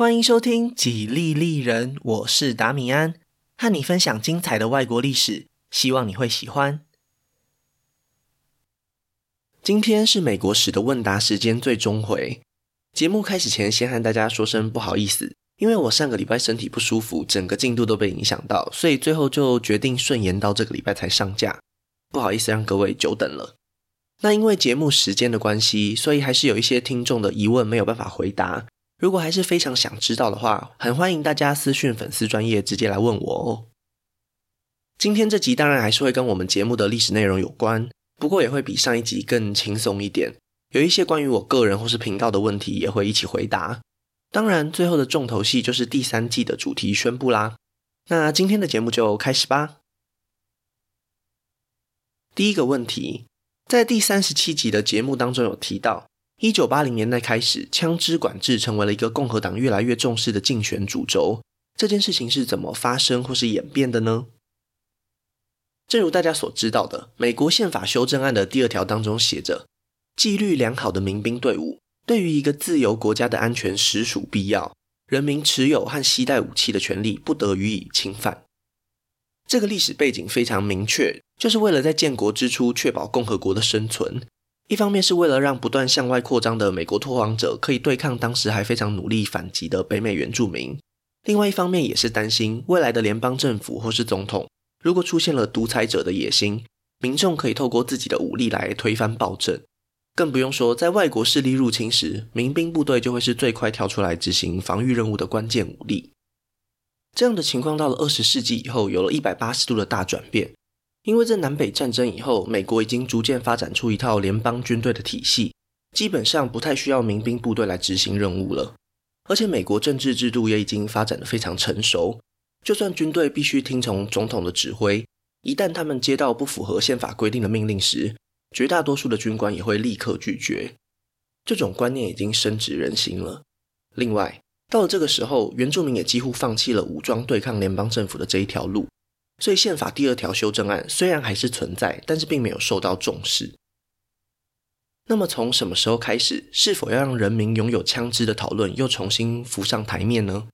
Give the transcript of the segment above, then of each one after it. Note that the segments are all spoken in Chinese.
欢迎收听《几利利人》，我是达米安，和你分享精彩的外国历史，希望你会喜欢。今天是美国史的问答时间最终回。节目开始前，先和大家说声不好意思，因为我上个礼拜身体不舒服，整个进度都被影响到，所以最后就决定顺延到这个礼拜才上架。不好意思，让各位久等了。那因为节目时间的关系，所以还是有一些听众的疑问没有办法回答。如果还是非常想知道的话，很欢迎大家私讯粉丝专业直接来问我哦。今天这集当然还是会跟我们节目的历史内容有关，不过也会比上一集更轻松一点。有一些关于我个人或是频道的问题也会一起回答。当然，最后的重头戏就是第三季的主题宣布啦。那今天的节目就开始吧。第一个问题，在第三十七集的节目当中有提到。一九八零年代开始，枪支管制成为了一个共和党越来越重视的竞选主轴。这件事情是怎么发生或是演变的呢？正如大家所知道的，美国宪法修正案的第二条当中写着：“纪律良好的民兵队伍对于一个自由国家的安全实属必要，人民持有和携带武器的权利不得予以侵犯。”这个历史背景非常明确，就是为了在建国之初确保共和国的生存。一方面是为了让不断向外扩张的美国拓荒者可以对抗当时还非常努力反击的北美原住民，另外一方面也是担心未来的联邦政府或是总统如果出现了独裁者的野心，民众可以透过自己的武力来推翻暴政。更不用说在外国势力入侵时，民兵部队就会是最快跳出来执行防御任务的关键武力。这样的情况到了二十世纪以后，有了一百八十度的大转变。因为在南北战争以后，美国已经逐渐发展出一套联邦军队的体系，基本上不太需要民兵部队来执行任务了。而且美国政治制度也已经发展得非常成熟，就算军队必须听从总统的指挥，一旦他们接到不符合宪法规定的命令时，绝大多数的军官也会立刻拒绝。这种观念已经深植人心了。另外，到了这个时候，原住民也几乎放弃了武装对抗联邦政府的这一条路。所以，宪法第二条修正案虽然还是存在，但是并没有受到重视。那么，从什么时候开始，是否要让人民拥有枪支的讨论又重新浮上台面呢？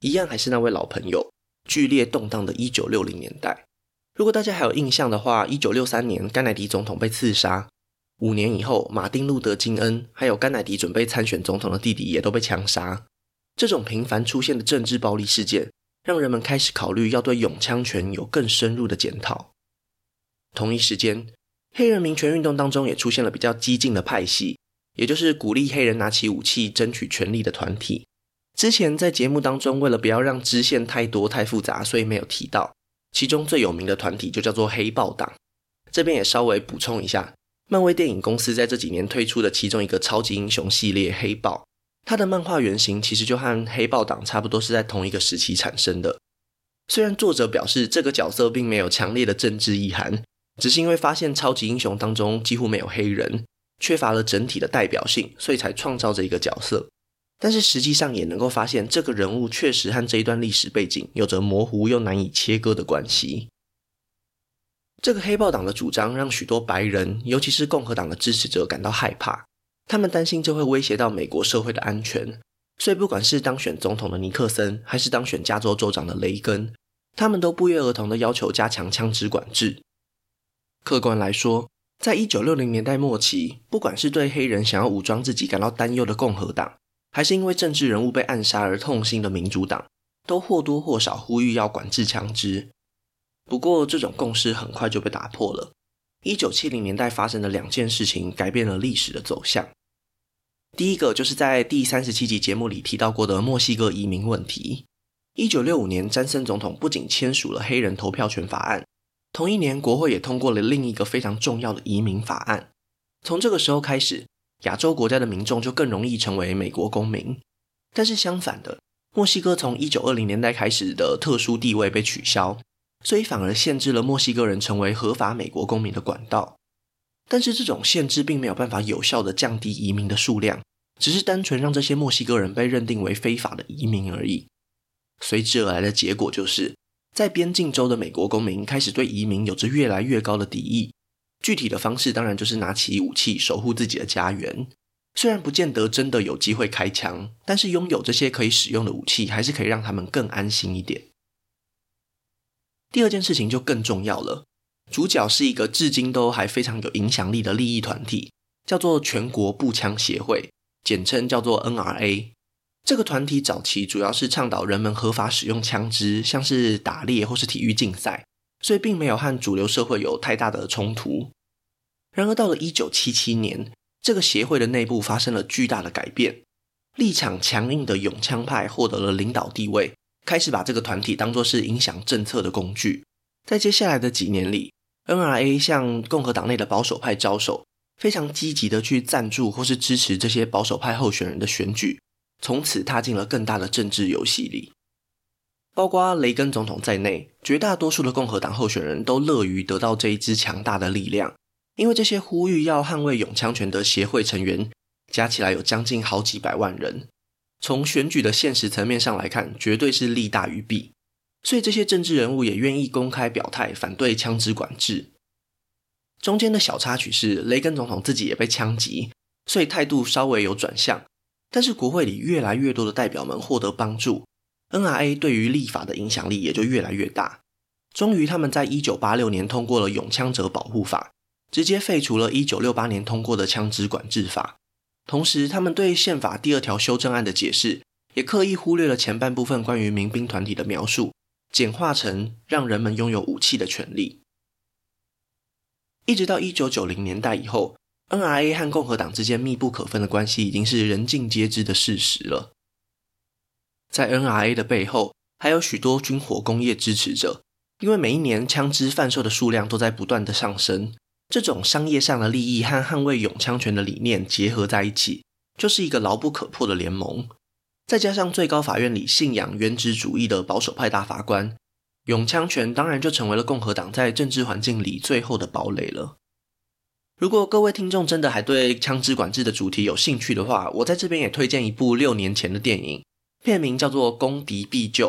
一样还是那位老朋友，剧烈动荡的1960年代。如果大家还有印象的话，1963年甘乃迪总统被刺杀，五年以后，马丁·路德·金恩还有甘乃迪准备参选总统的弟弟也都被枪杀。这种频繁出现的政治暴力事件。让人们开始考虑要对拥枪权有更深入的检讨。同一时间，黑人民权运动当中也出现了比较激进的派系，也就是鼓励黑人拿起武器争取权利的团体。之前在节目当中，为了不要让支线太多太复杂，所以没有提到。其中最有名的团体就叫做黑豹党。这边也稍微补充一下，漫威电影公司在这几年推出的其中一个超级英雄系列《黑豹》。他的漫画原型其实就和黑豹党差不多，是在同一个时期产生的。虽然作者表示这个角色并没有强烈的政治意涵，只是因为发现超级英雄当中几乎没有黑人，缺乏了整体的代表性，所以才创造这一个角色。但是实际上也能够发现，这个人物确实和这一段历史背景有着模糊又难以切割的关系。这个黑豹党的主张让许多白人，尤其是共和党的支持者感到害怕。他们担心这会威胁到美国社会的安全，所以不管是当选总统的尼克森，还是当选加州州长的雷根，他们都不约而同的要求加强枪支管制。客观来说，在一九六零年代末期，不管是对黑人想要武装自己感到担忧的共和党，还是因为政治人物被暗杀而痛心的民主党，都或多或少呼吁要管制枪支。不过，这种共识很快就被打破了。一九七零年代发生的两件事情改变了历史的走向。第一个就是在第三十七集节目里提到过的墨西哥移民问题。一九六五年，詹森总统不仅签署了黑人投票权法案，同一年国会也通过了另一个非常重要的移民法案。从这个时候开始，亚洲国家的民众就更容易成为美国公民。但是相反的，墨西哥从一九二零年代开始的特殊地位被取消。所以反而限制了墨西哥人成为合法美国公民的管道，但是这种限制并没有办法有效的降低移民的数量，只是单纯让这些墨西哥人被认定为非法的移民而已。随之而来的结果就是，在边境州的美国公民开始对移民有着越来越高的敌意。具体的方式当然就是拿起武器守护自己的家园。虽然不见得真的有机会开枪，但是拥有这些可以使用的武器，还是可以让他们更安心一点。第二件事情就更重要了，主角是一个至今都还非常有影响力的利益团体，叫做全国步枪协会，简称叫做 NRA。这个团体早期主要是倡导人们合法使用枪支，像是打猎或是体育竞赛，所以并没有和主流社会有太大的冲突。然而到了一九七七年，这个协会的内部发生了巨大的改变，立场强硬的拥枪派获得了领导地位，开始把这个团体当作是影响政策的工具。在接下来的几年里，NRA 向共和党内的保守派招手，非常积极的去赞助或是支持这些保守派候选人的选举，从此踏进了更大的政治游戏里。包括雷根总统在内，绝大多数的共和党候选人都乐于得到这一支强大的力量。因为这些呼吁要捍卫拥枪权的协会成员加起来有将近好几百万人，从选举的现实层面上来看，绝对是利大于弊。所以这些政治人物也愿意公开表态反对枪支管制。中间的小插曲是，雷根总统自己也被枪击，所以态度稍微有转向。但是国会里越来越多的代表们获得帮助，NRA 对于立法的影响力也就越来越大。终于，他们在一九八六年通过了《永枪者保护法》。直接废除了1968年通过的枪支管制法，同时他们对宪法第二条修正案的解释也刻意忽略了前半部分关于民兵团体的描述，简化成让人们拥有武器的权利。一直到1990年代以后，NRA 和共和党之间密不可分的关系已经是人尽皆知的事实了。在 NRA 的背后，还有许多军火工业支持者，因为每一年枪支贩售的数量都在不断的上升。这种商业上的利益和捍卫拥枪权的理念结合在一起，就是一个牢不可破的联盟。再加上最高法院里信仰原子主义的保守派大法官，拥枪权当然就成为了共和党在政治环境里最后的堡垒了。如果各位听众真的还对枪支管制的主题有兴趣的话，我在这边也推荐一部六年前的电影，片名叫做《攻敌必救》，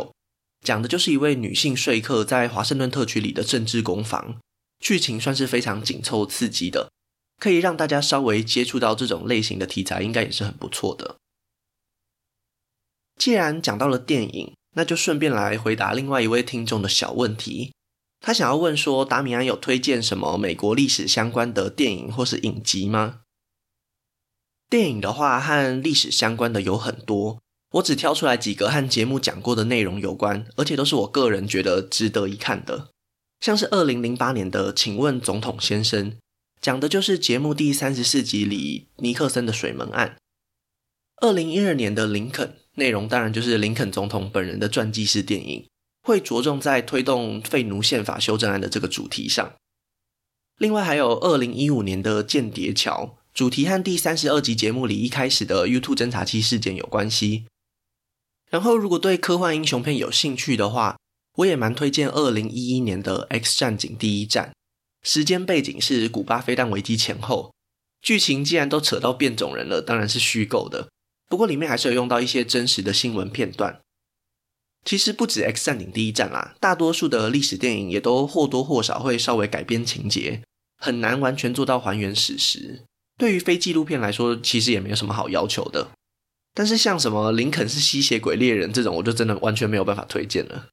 讲的就是一位女性说客在华盛顿特区里的政治攻防。剧情算是非常紧凑刺激的，可以让大家稍微接触到这种类型的题材，应该也是很不错的。既然讲到了电影，那就顺便来回答另外一位听众的小问题。他想要问说，达米安有推荐什么美国历史相关的电影或是影集吗？电影的话，和历史相关的有很多，我只挑出来几个和节目讲过的内容有关，而且都是我个人觉得值得一看的。像是二零零八年的《请问总统先生》，讲的就是节目第三十四集里尼克森的水门案。二零一二年的《林肯》，内容当然就是林肯总统本人的传记式电影，会着重在推动废奴宪法修正案的这个主题上。另外还有二零一五年的《间谍桥》，主题和第三十二集节目里一开始的 YouTube 侦察器事件有关系。然后如果对科幻英雄片有兴趣的话，我也蛮推荐二零一一年的《X 战警：第一战》，时间背景是古巴飞弹危机前后。剧情既然都扯到变种人了，当然是虚构的，不过里面还是有用到一些真实的新闻片段。其实不止《X 战警：第一战》啦，大多数的历史电影也都或多或少会稍微改编情节，很难完全做到还原史实。对于非纪录片来说，其实也没有什么好要求的。但是像什么林肯是吸血鬼猎人这种，我就真的完全没有办法推荐了。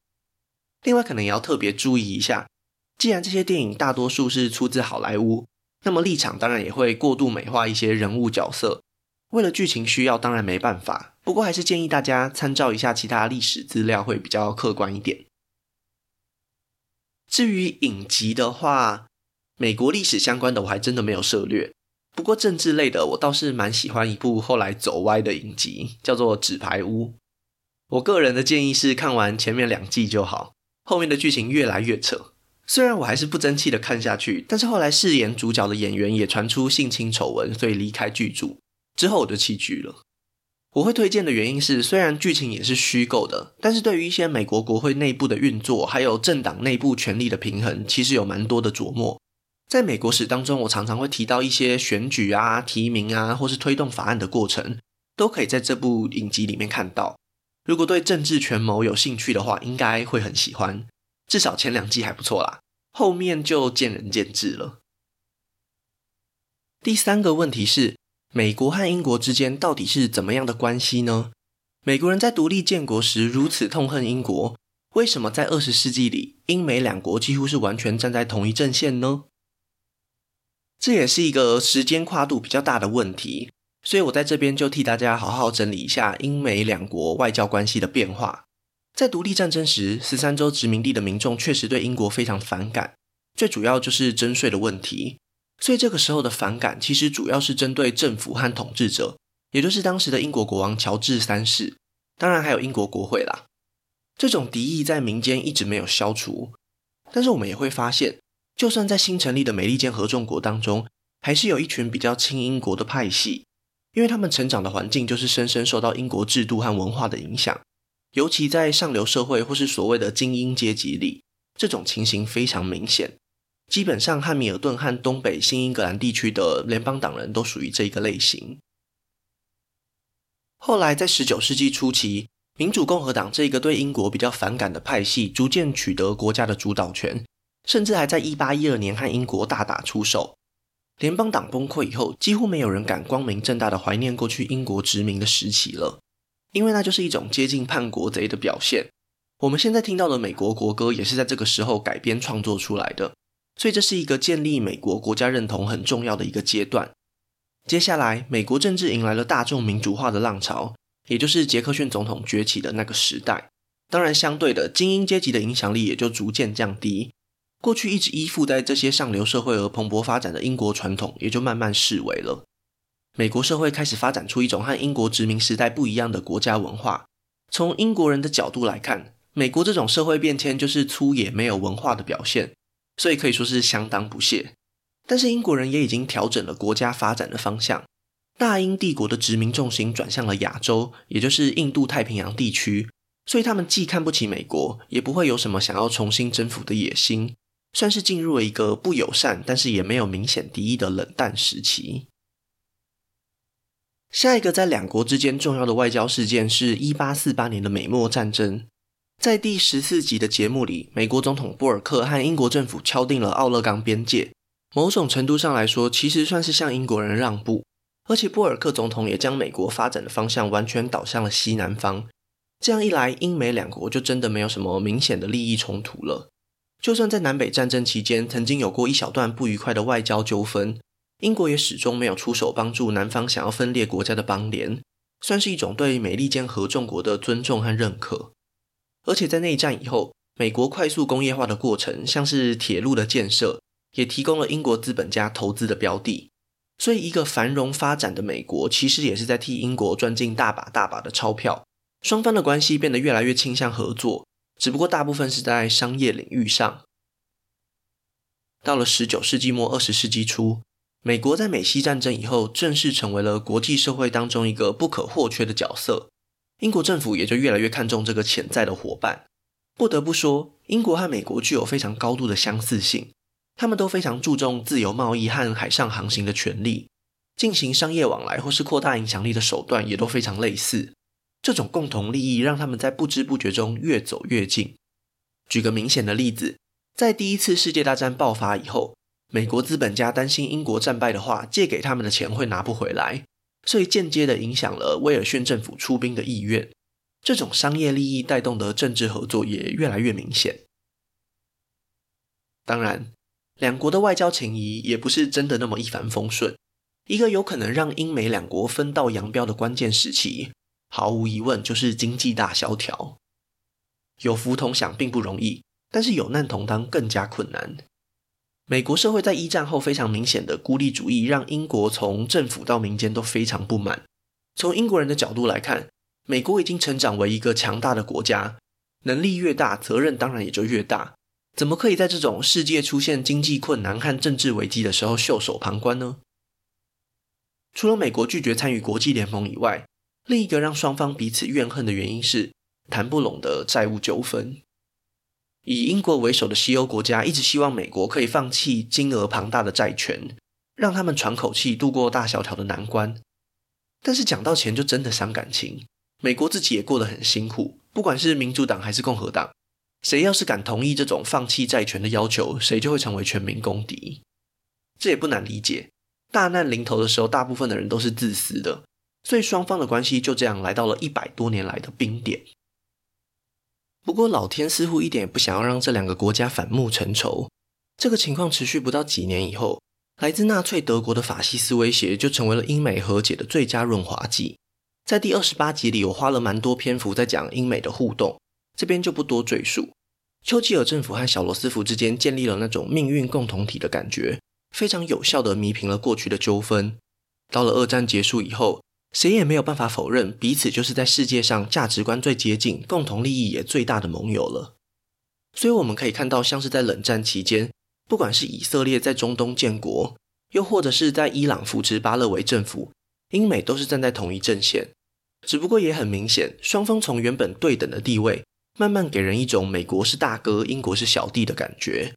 另外，可能也要特别注意一下，既然这些电影大多数是出自好莱坞，那么立场当然也会过度美化一些人物角色。为了剧情需要，当然没办法。不过，还是建议大家参照一下其他历史资料，会比较客观一点。至于影集的话，美国历史相关的我还真的没有涉猎。不过政治类的，我倒是蛮喜欢一部后来走歪的影集，叫做《纸牌屋》。我个人的建议是看完前面两季就好。后面的剧情越来越扯，虽然我还是不争气的看下去，但是后来饰演主角的演员也传出性侵丑闻，所以离开剧组之后我就弃剧了。我会推荐的原因是，虽然剧情也是虚构的，但是对于一些美国国会内部的运作，还有政党内部权力的平衡，其实有蛮多的琢磨。在美国史当中，我常常会提到一些选举啊、提名啊，或是推动法案的过程，都可以在这部影集里面看到。如果对政治权谋有兴趣的话，应该会很喜欢。至少前两季还不错啦，后面就见仁见智了。第三个问题是，美国和英国之间到底是怎么样的关系呢？美国人在独立建国时如此痛恨英国，为什么在二十世纪里，英美两国几乎是完全站在同一阵线呢？这也是一个时间跨度比较大的问题，所以我在这边就替大家好好整理一下英美两国外交关系的变化。在独立战争时，十三州殖民地的民众确实对英国非常反感，最主要就是征税的问题。所以这个时候的反感其实主要是针对政府和统治者。也就是当时的英国国王乔治三世，当然还有英国国会啦。这种敌意在民间一直没有消除，但是我们也会发现，就算在新成立的美利坚合众国当中，还是有一群比较亲英国的派系，因为他们成长的环境就是深深受到英国制度和文化的影响，尤其在上流社会或是所谓的精英阶级里，这种情形非常明显。基本上，汉密尔顿和东北新英格兰地区的联邦党人都属于这个类型。后来，在十九世纪初期，民主共和党这个对英国比较反感的派系逐渐取得国家的主导权，甚至还在一八一二年和英国大打出手。联邦党崩溃以后，几乎没有人敢光明正大的怀念过去英国殖民的时期了，因为那就是一种接近叛国贼的表现。我们现在听到的美国国歌也是在这个时候改编创作出来的，所以这是一个建立美国国家认同很重要的一个阶段。接下来，美国政治迎来了大众民主化的浪潮，也就是杰克逊总统崛起的那个时代。当然，相对的，精英阶级的影响力也就逐渐降低。过去一直依附在这些上流社会而蓬勃发展的英国传统，也就慢慢式微了。美国社会开始发展出一种和英国殖民时代不一样的国家文化。从英国人的角度来看，美国这种社会变迁就是粗野没有文化的表现，所以可以说是相当不屑。但是英国人也已经调整了国家发展的方向，大英帝国的殖民重心转向了亚洲，也就是印度太平洋地区，所以他们既看不起美国，也不会有什么想要重新征服的野心，算是进入了一个不友善，但是也没有明显敌意的冷淡时期。下一个在两国之间重要的外交事件是一八四八年的美墨战争，在第十四集的节目里，美国总统布尔克和英国政府敲定了奥勒冈边界。某种程度上来说，其实算是向英国人让步，而且布尔克总统也将美国发展的方向完全导向了西南方。这样一来，英美两国就真的没有什么明显的利益冲突了。就算在南北战争期间曾经有过一小段不愉快的外交纠纷，英国也始终没有出手帮助南方想要分裂国家的邦联，算是一种对美利坚合众国的尊重和认可。而且在内战以后，美国快速工业化的过程，像是铁路的建设。也提供了英国资本家投资的标的，所以一个繁荣发展的美国，其实也是在替英国赚进大把大把的钞票。双方的关系变得越来越倾向合作，只不过大部分是在商业领域上。到了十九世纪末二十世纪初，美国在美西战争以后，正式成为了国际社会当中一个不可或缺的角色。英国政府也就越来越看重这个潜在的伙伴。不得不说，英国和美国具有非常高度的相似性。他们都非常注重自由贸易和海上航行的权利，进行商业往来或是扩大影响力的手段也都非常类似。这种共同利益让他们在不知不觉中越走越近。举个明显的例子，在第一次世界大战爆发以后，美国资本家担心英国战败的话，借给他们的钱会拿不回来，所以间接地影响了威尔逊政府出兵的意愿。这种商业利益带动的政治合作也越来越明显。当然。两国的外交情谊也不是真的那么一帆风顺。一个有可能让英美两国分道扬镳的关键时期，毫无疑问就是经济大萧条。有福同享并不容易，但是有难同当更加困难。美国社会在一战后非常明显的孤立主义，让英国从政府到民间都非常不满。从英国人的角度来看，美国已经成长为一个强大的国家，能力越大，责任当然也就越大。怎么可以在这种世界出现经济困难和政治危机的时候袖手旁观呢？除了美国拒绝参与国际联盟以外，另一个让双方彼此怨恨的原因是谈不拢的债务纠纷。以英国为首的西欧国家一直希望美国可以放弃金额庞大的债权，让他们喘口气度过大萧条的难关。但是讲到钱就真的伤感情，美国自己也过得很辛苦，不管是民主党还是共和党。谁要是敢同意这种放弃债权的要求，谁就会成为全民公敌。这也不难理解，大难临头的时候，大部分的人都是自私的，所以双方的关系就这样来到了一百多年来的冰点。不过，老天似乎一点也不想要让这两个国家反目成仇。这个情况持续不到几年以后，来自纳粹德国的法西斯威胁就成为了英美和解的最佳润滑剂。在第二十八集里，我花了蛮多篇幅在讲英美的互动，这边就不多赘述。丘吉尔政府和小罗斯福之间建立了那种命运共同体的感觉，非常有效地弥平了过去的纠纷。到了二战结束以后，谁也没有办法否认彼此就是在世界上价值观最接近、共同利益也最大的盟友了。所以我们可以看到，像是在冷战期间，不管是以色列在中东建国，又或者是在伊朗扶持巴勒维政府，英美都是站在同一阵线。只不过也很明显，双方从原本对等的地位，慢慢给人一种美国是大哥，英国是小弟的感觉。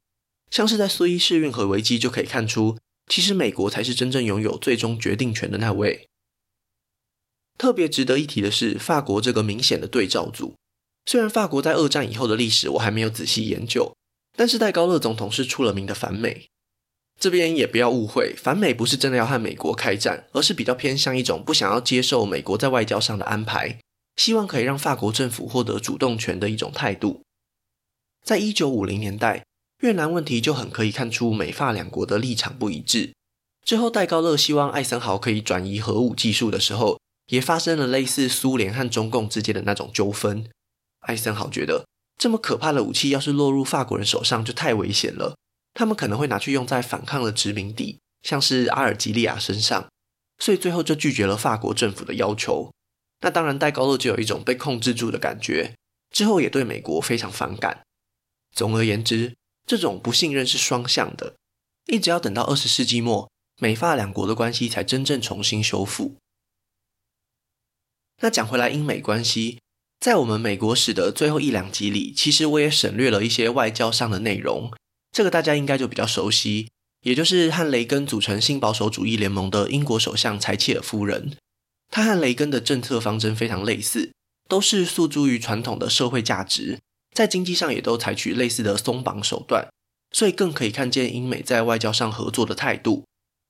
像是在苏伊士运河危机就可以看出，其实美国才是真正拥有最终决定权的那位。特别值得一提的是，法国这个明显的对照组。虽然法国在二战以后的历史我还没有仔细研究，但是戴高乐总统是出了名的反美。这边也不要误会，反美不是真的要和美国开战，而是比较偏向一种不想要接受美国在外交上的安排。希望可以让法国政府获得主动权的一种态度。在一九五零年代，越南问题就很可以看出美法两国的立场不一致。之后，戴高乐希望艾森豪可以转移核武技术的时候，也发生了类似苏联和中共之间的那种纠纷。艾森豪觉得，这么可怕的武器要是落入法国人手上，就太危险了。他们可能会拿去用在反抗的殖民地，像是阿尔及利亚身上，所以最后就拒绝了法国政府的要求。那当然，戴高乐就有一种被控制住的感觉，之后也对美国非常反感。总而言之，这种不信任是双向的，一直要等到二十世纪末，美法两国的关系才真正重新修复。那讲回来，英美关系，在我们美国史的最后一两集里，其实我也省略了一些外交上的内容，这个大家应该就比较熟悉，也就是和雷根组成新保守主义联盟的英国首相柴契尔夫人。她和雷根的政策方针非常类似，都是诉诸于传统的社会价值，在经济上也都采取类似的松绑手段，所以更可以看见英美在外交上合作的态度。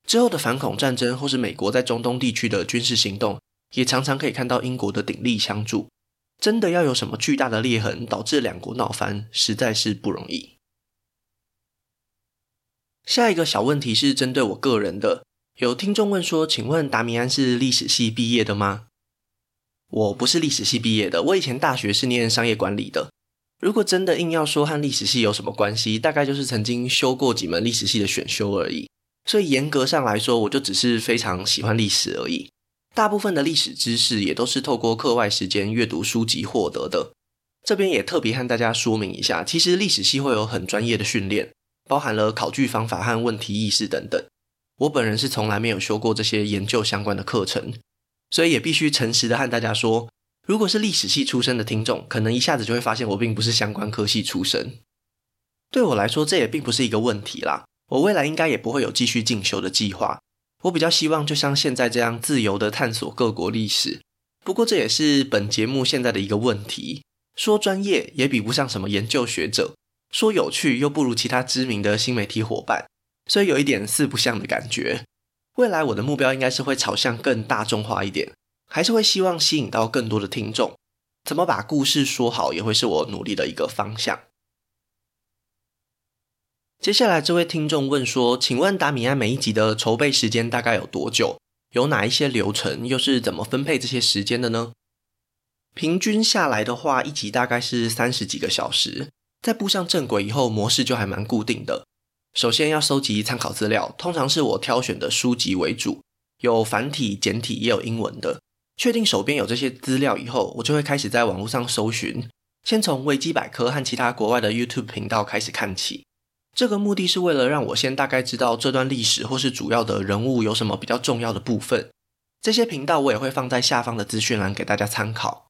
之后的反恐战争或是美国在中东地区的军事行动，也常常可以看到英国的鼎力相助。真的要有什么巨大的裂痕导致两国闹翻，实在是不容易。下一个小问题是针对我个人的。有听众问说：“请问达米安是历史系毕业的吗？”我不是历史系毕业的，我以前大学是念商业管理的。如果真的硬要说和历史系有什么关系，大概就是曾经修过几门历史系的选修而已。所以严格上来说，我就只是非常喜欢历史而已。大部分的历史知识也都是透过课外时间阅读书籍获得的。这边也特别和大家说明一下，其实历史系会有很专业的训练，包含了考据方法和问题意识等等。我本人是从来没有修过这些研究相关的课程，所以也必须诚实的和大家说，如果是历史系出身的听众，可能一下子就会发现我并不是相关科系出身。对我来说，这也并不是一个问题啦。我未来应该也不会有继续进修的计划。我比较希望就像现在这样自由的探索各国历史。不过这也是本节目现在的一个问题：说专业也比不上什么研究学者，说有趣又不如其他知名的新媒体伙伴。所以有一点四不像的感觉。未来我的目标应该是会朝向更大众化一点，还是会希望吸引到更多的听众。怎么把故事说好，也会是我努力的一个方向。接下来这位听众问说：“请问达米安每一集的筹备时间大概有多久？有哪一些流程？又是怎么分配这些时间的呢？”平均下来的话，一集大概是三十几个小时。在步上正轨以后，模式就还蛮固定的。首先要收集参考资料，通常是我挑选的书籍为主，有繁体、简体，也有英文的。确定手边有这些资料以后，我就会开始在网络上搜寻，先从维基百科和其他国外的 YouTube 频道开始看起。这个目的是为了让我先大概知道这段历史或是主要的人物有什么比较重要的部分。这些频道我也会放在下方的资讯栏给大家参考。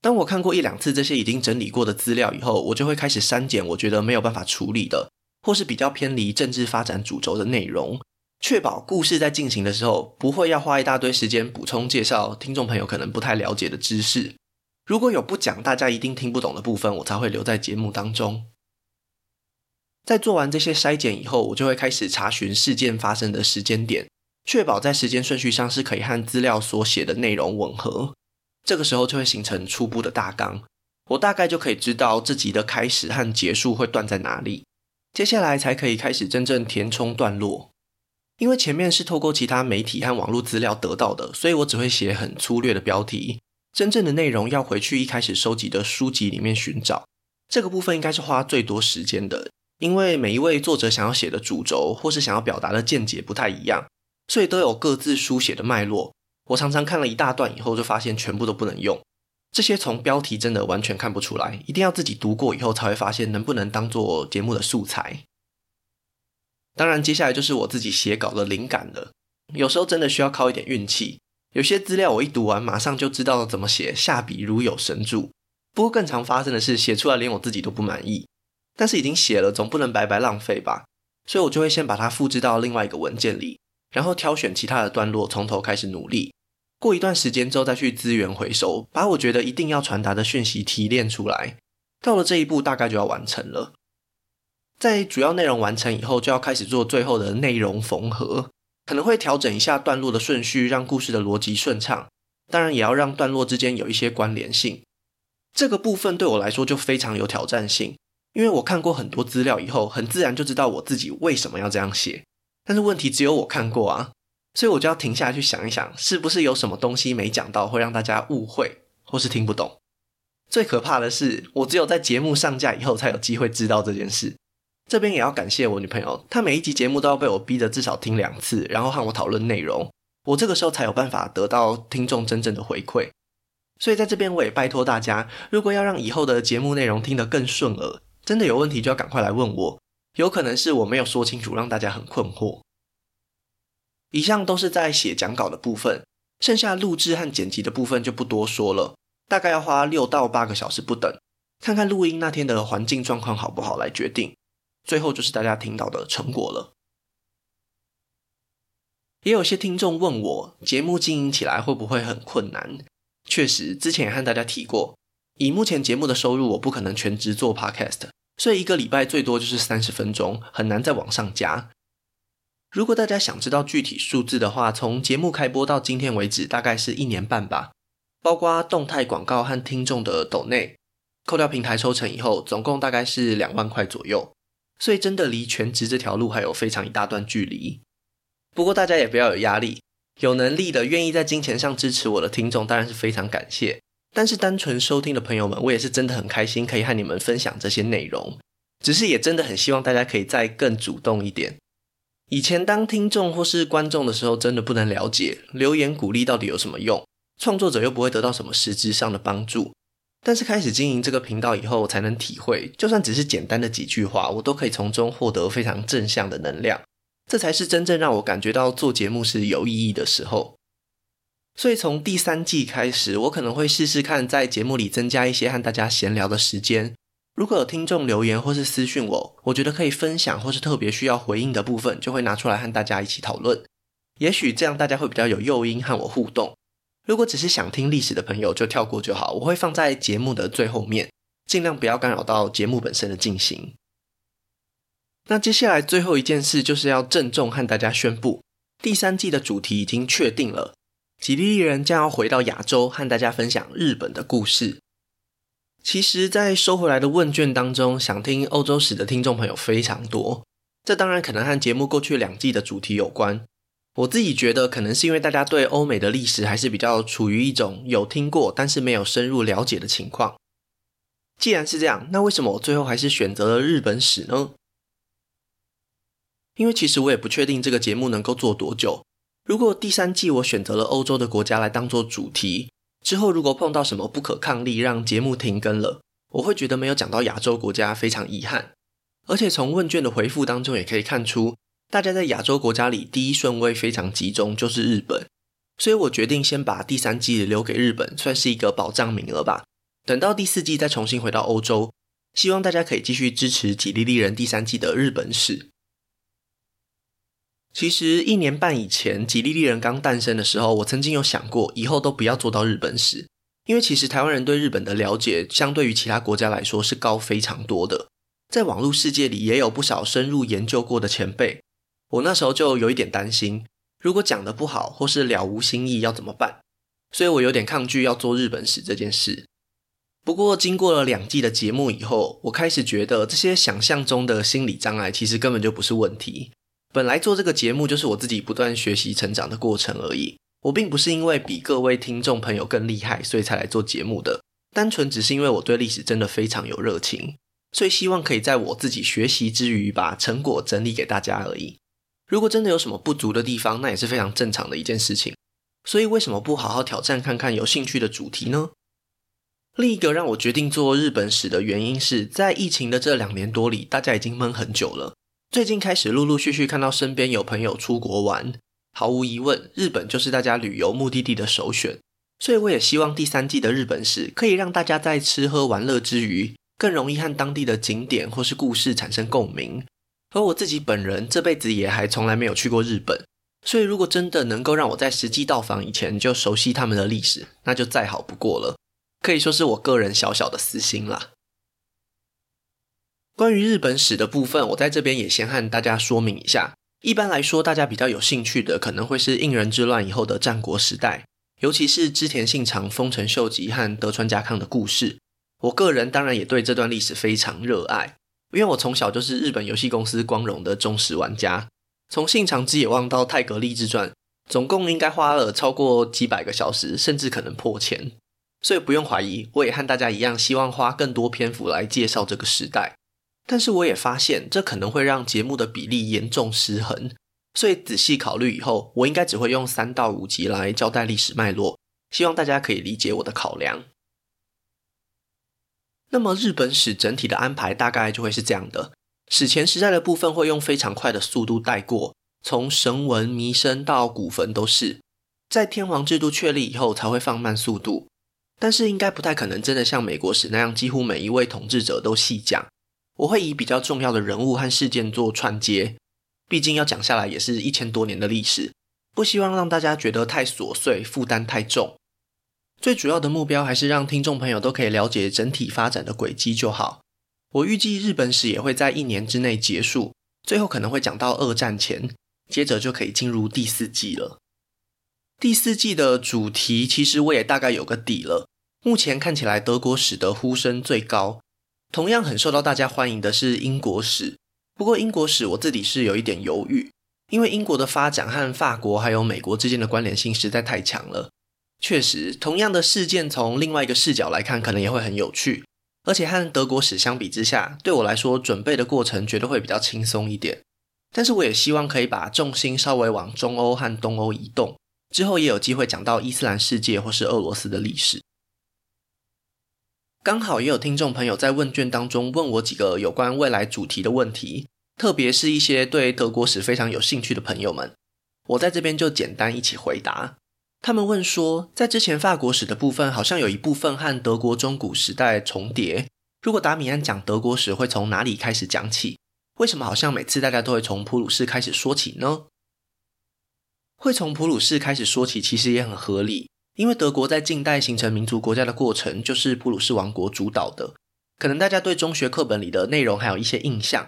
当我看过一两次这些已经整理过的资料以后，我就会开始删减我觉得没有办法处理的。或是比较偏离政治发展主轴的内容，确保故事在进行的时候不会要花一大堆时间补充介绍听众朋友可能不太了解的知识。如果有不讲大家一定听不懂的部分，我才会留在节目当中。在做完这些筛检以后，我就会开始查询事件发生的时间点，确保在时间顺序上是可以和资料所写的内容吻合。这个时候就会形成初步的大纲，我大概就可以知道这集的开始和结束会断在哪里。接下来才可以开始真正填充段落。因为前面是透过其他媒体和网络资料得到的，所以我只会写很粗略的标题。真正的内容要回去一开始收集的书籍里面寻找。这个部分应该是花最多时间的。因为每一位作者想要写的主轴或是想要表达的见解不太一样，所以都有各自书写的脉络。我常常看了一大段以后，就发现全部都不能用。这些从标题真的完全看不出来，一定要自己读过以后才会发现能不能当做节目的素材。当然，接下来就是我自己写稿的灵感了。有时候真的需要靠一点运气。有些资料我一读完，马上就知道怎么写，下笔如有神助。不过更常发生的是，写出来连我自己都不满意。但是已经写了，总不能白白浪费吧？所以我就会先把它复制到另外一个文件里，然后挑选其他的段落，从头开始努力。过一段时间之后，再去资源回收，把我觉得一定要传达的讯息提炼出来。到了这一步，大概就要完成了。在主要内容完成以后，就要开始做最后的内容缝合，可能会调整一下段落的顺序，让故事的逻辑顺畅。当然，也要让段落之间有一些关联性。这个部分对我来说就非常有挑战性。因为我看过很多资料以后，很自然就知道我自己为什么要这样写。但是问题只有我看过啊，所以我就要停下来去想一想，是不是有什么东西没讲到，会让大家误会或是听不懂。最可怕的是，我只有在节目上架以后才有机会知道这件事。这边也要感谢我女朋友，她每一集节目都要被我逼得至少听两次，然后和我讨论内容。我这个时候才有办法得到听众真正的回馈。所以在这边我也拜托大家，如果要让以后的节目内容听得更顺耳。真的有问题就要赶快来问我，有可能是我没有说清楚，让大家很困惑。以上都是在写讲稿的部分，剩下录制和剪辑的部分就不多说了，大概要花六到八个小时不等，看看录音那天的环境状况好不好来决定。最后就是大家听到的成果了。也有些听众问我，节目经营起来会不会很困难？确实，之前也和大家提过，以目前节目的收入，我不可能全职做 Podcast。所以一个礼拜最多就是三十分钟，很难再往上加。如果大家想知道具体数字的话，从节目开播到今天为止，大概是一年半吧。包括动态广告和听众的抖内，扣掉平台抽成以后，总共大概是两万块左右。所以真的离全职这条路还有非常一大段距离。不过大家也不要有压力，有能力的愿意在金钱上支持我的听众，当然是非常感谢。但是单纯收听的朋友们，我也是真的很开心，可以和你们分享这些内容。只是也真的很希望大家可以再更主动一点。以前当听众或是观众的时候，真的不能了解留言鼓励到底有什么用，创作者又不会得到什么实质上的帮助。但是开始经营这个频道以后，我才能体会，就算只是简单的几句话，我都可以从中获得非常正向的能量。这才是真正让我感觉到做节目是有意义的时候。所以从第三季开始，我可能会试试看在节目里增加一些和大家闲聊的时间。如果有听众留言或是私讯我，我觉得可以分享或是特别需要回应的部分，就会拿出来和大家一起讨论。也许这样大家会比较有诱因和我互动。如果只是想听历史的朋友，就跳过就好。我会放在节目的最后面，尽量不要干扰到节目本身的进行。那接下来最后一件事，就是要郑重和大家宣布，第三季的主题已经确定了。吉利艺人将要回到亚洲，和大家分享日本的故事。其实，在收回来的问卷当中，想听欧洲史的听众朋友非常多。这当然可能和节目过去两季的主题有关。我自己觉得，可能是因为大家对欧美的历史还是比较处于一种有听过，但是没有深入了解的情况。既然是这样，那为什么我最后还是选择了日本史呢？因为其实我也不确定这个节目能够做多久。如果第三季我选择了欧洲的国家来当做主题，之后如果碰到什么不可抗力让节目停更了，我会觉得没有讲到亚洲国家非常遗憾。而且从问卷的回复当中也可以看出，大家在亚洲国家里第一顺位非常集中，就是日本。所以我决定先把第三季留给日本，算是一个保障名额吧。等到第四季再重新回到欧洲，希望大家可以继续支持《吉利利人》第三季的日本史。其实一年半以前，吉利利人刚诞生的时候，我曾经有想过，以后都不要做到日本史，因为其实台湾人对日本的了解，相对于其他国家来说是高非常多的。在网络世界里也有不少深入研究过的前辈。我那时候就有一点担心，如果讲得不好或是了无新意要怎么办？所以我有点抗拒要做日本史这件事。不过经过了两季的节目以后，我开始觉得这些想象中的心理障碍其实根本就不是问题。本来做这个节目就是我自己不断学习成长的过程而已。我并不是因为比各位听众朋友更厉害，所以才来做节目的，单纯只是因为我对历史真的非常有热情，所以希望可以在我自己学习之余，把成果整理给大家而已。如果真的有什么不足的地方，那也是非常正常的一件事情。所以为什么不好好挑战看看有兴趣的主题呢？另一个让我决定做日本史的原因是在疫情的这两年多里，大家已经闷很久了。最近开始陆陆续续看到身边有朋友出国玩，毫无疑问，日本就是大家旅游目的地的首选。所以我也希望第三季的日本史可以让大家在吃喝玩乐之余，更容易和当地的景点或是故事产生共鸣。而我自己本人这辈子也还从来没有去过日本，所以如果真的能够让我在实际到访以前就熟悉他们的历史，那就再好不过了。可以说是我个人小小的私心啦。关于日本史的部分，我在这边也先和大家说明一下。一般来说，大家比较有兴趣的可能会是应仁之乱以后的战国时代，尤其是织田信长、丰臣秀吉和德川家康的故事。我个人当然也对这段历史非常热爱，因为我从小就是日本游戏公司光荣的忠实玩家。从信长之野望到太合立志传，总共应该花了超过几百个小时，甚至可能破千。所以不用怀疑，我也和大家一样，希望花更多篇幅来介绍这个时代。但是我也发现，这可能会让节目的比例严重失衡，所以仔细考虑以后，我应该只会用三到五集来交代历史脉络，希望大家可以理解我的考量。那么日本史整体的安排大概就会是这样的：史前时代的部分会用非常快的速度带过，从神文、弥生到古坟都是，在天皇制度确立以后才会放慢速度，但是应该不太可能真的像美国史那样，几乎每一位统治者都细讲。我会以比较重要的人物和事件做串接，毕竟要讲下来也是一千多年的历史，不希望让大家觉得太琐碎，负担太重。最主要的目标还是让听众朋友都可以了解整体发展的轨迹就好。我预计日本史也会在一年之内结束，最后可能会讲到二战前，接着就可以进入第四季了。第四季的主题其实我也大概有个底了，目前看起来德国史的呼声最高。同样很受到大家欢迎的是英国史，不过英国史我自己是有一点犹豫，因为英国的发展和法国还有美国之间的关联性实在太强了。确实，同样的事件从另外一个视角来看，可能也会很有趣，而且和德国史相比之下，对我来说准备的过程绝对会比较轻松一点。但是我也希望可以把重心稍微往中欧和东欧移动，之后也有机会讲到伊斯兰世界或是俄罗斯的历史。刚好也有听众朋友在问卷当中问我几个有关未来主题的问题，特别是一些对德国史非常有兴趣的朋友们，我在这边就简单一起回答。他们问说，在之前法国史的部分，好像有一部分和德国中古时代重叠。如果达米安讲德国史，会从哪里开始讲起？为什么好像每次大家都会从普鲁士开始说起呢？会从普鲁士开始说起，其实也很合理。因为德国在近代形成民族国家的过程，就是普鲁士王国主导的。可能大家对中学课本里的内容还有一些印象。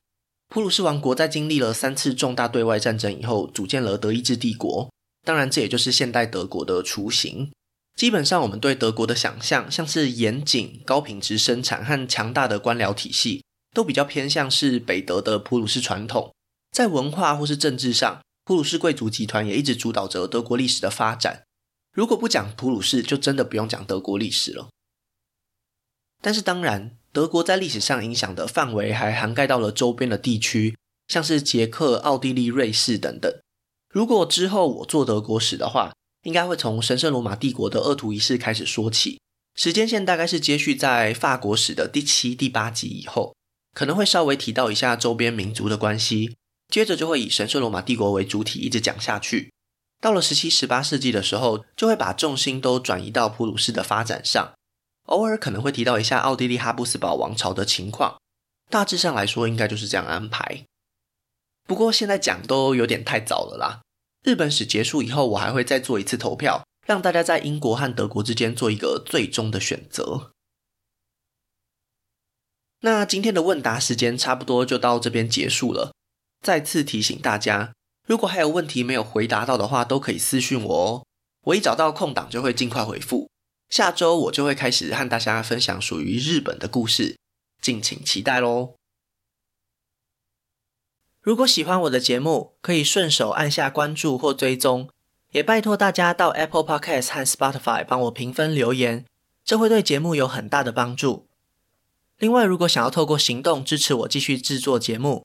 普鲁士王国在经历了三次重大对外战争以后，组建了德意志帝国。当然，这也就是现代德国的雏形。基本上，我们对德国的想象，像是严谨、高品质生产和强大的官僚体系，都比较偏向是北德的普鲁士传统。在文化或是政治上，普鲁士贵族集团也一直主导着德国历史的发展。如果不讲普鲁士，就真的不用讲德国历史了。但是当然，德国在历史上影响的范围还涵盖到了周边的地区，像是捷克、奥地利、瑞士等等。如果之后我做德国史的话，应该会从神圣罗马帝国的二图一式开始说起，时间线大概是接续在法国史的第七、第八集以后，可能会稍微提到一下周边民族的关系，接着就会以神圣罗马帝国为主体一直讲下去。到了十七、十八世纪的时候，就会把重心都转移到普鲁士的发展上，偶尔可能会提到一下奥地利哈布斯堡王朝的情况。大致上来说，应该就是这样安排。不过现在讲都有点太早了啦。日本史结束以后，我还会再做一次投票，让大家在英国和德国之间做一个最终的选择。那今天的问答时间差不多就到这边结束了。再次提醒大家，如果还有问题没有回答到的话，都可以私讯我哦。我一找到空档就会尽快回复。下周我就会开始和大家分享属于日本的故事，敬请期待喽。如果喜欢我的节目，可以顺手按下关注或追踪，也拜托大家到 Apple Podcast 和 Spotify 帮我评分留言，这会对节目有很大的帮助。另外，如果想要透过行动支持我继续制作节目，